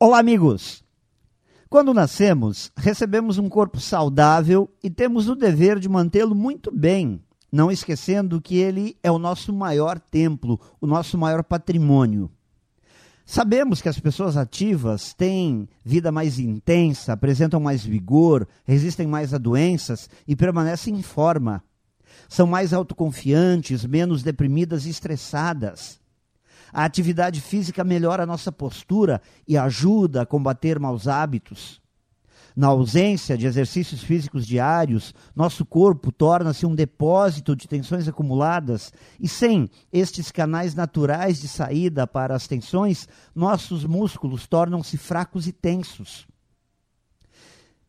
Olá, amigos! Quando nascemos, recebemos um corpo saudável e temos o dever de mantê-lo muito bem, não esquecendo que ele é o nosso maior templo, o nosso maior patrimônio. Sabemos que as pessoas ativas têm vida mais intensa, apresentam mais vigor, resistem mais a doenças e permanecem em forma. São mais autoconfiantes, menos deprimidas e estressadas. A atividade física melhora a nossa postura e ajuda a combater maus hábitos. Na ausência de exercícios físicos diários, nosso corpo torna-se um depósito de tensões acumuladas, e sem estes canais naturais de saída para as tensões, nossos músculos tornam-se fracos e tensos.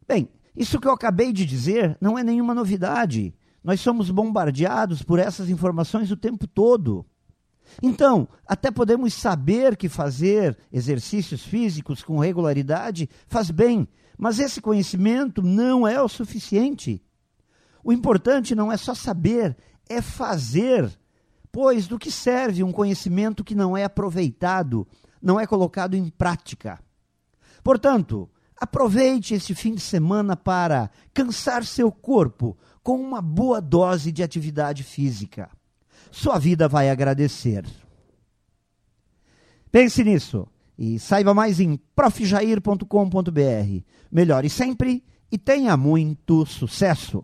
Bem, isso que eu acabei de dizer não é nenhuma novidade. Nós somos bombardeados por essas informações o tempo todo. Então, até podemos saber que fazer exercícios físicos com regularidade faz bem, mas esse conhecimento não é o suficiente. O importante não é só saber, é fazer. Pois do que serve um conhecimento que não é aproveitado, não é colocado em prática? Portanto, aproveite este fim de semana para cansar seu corpo com uma boa dose de atividade física sua vida vai agradecer. Pense nisso e saiba mais em profjair.com.br. Melhore sempre e tenha muito sucesso!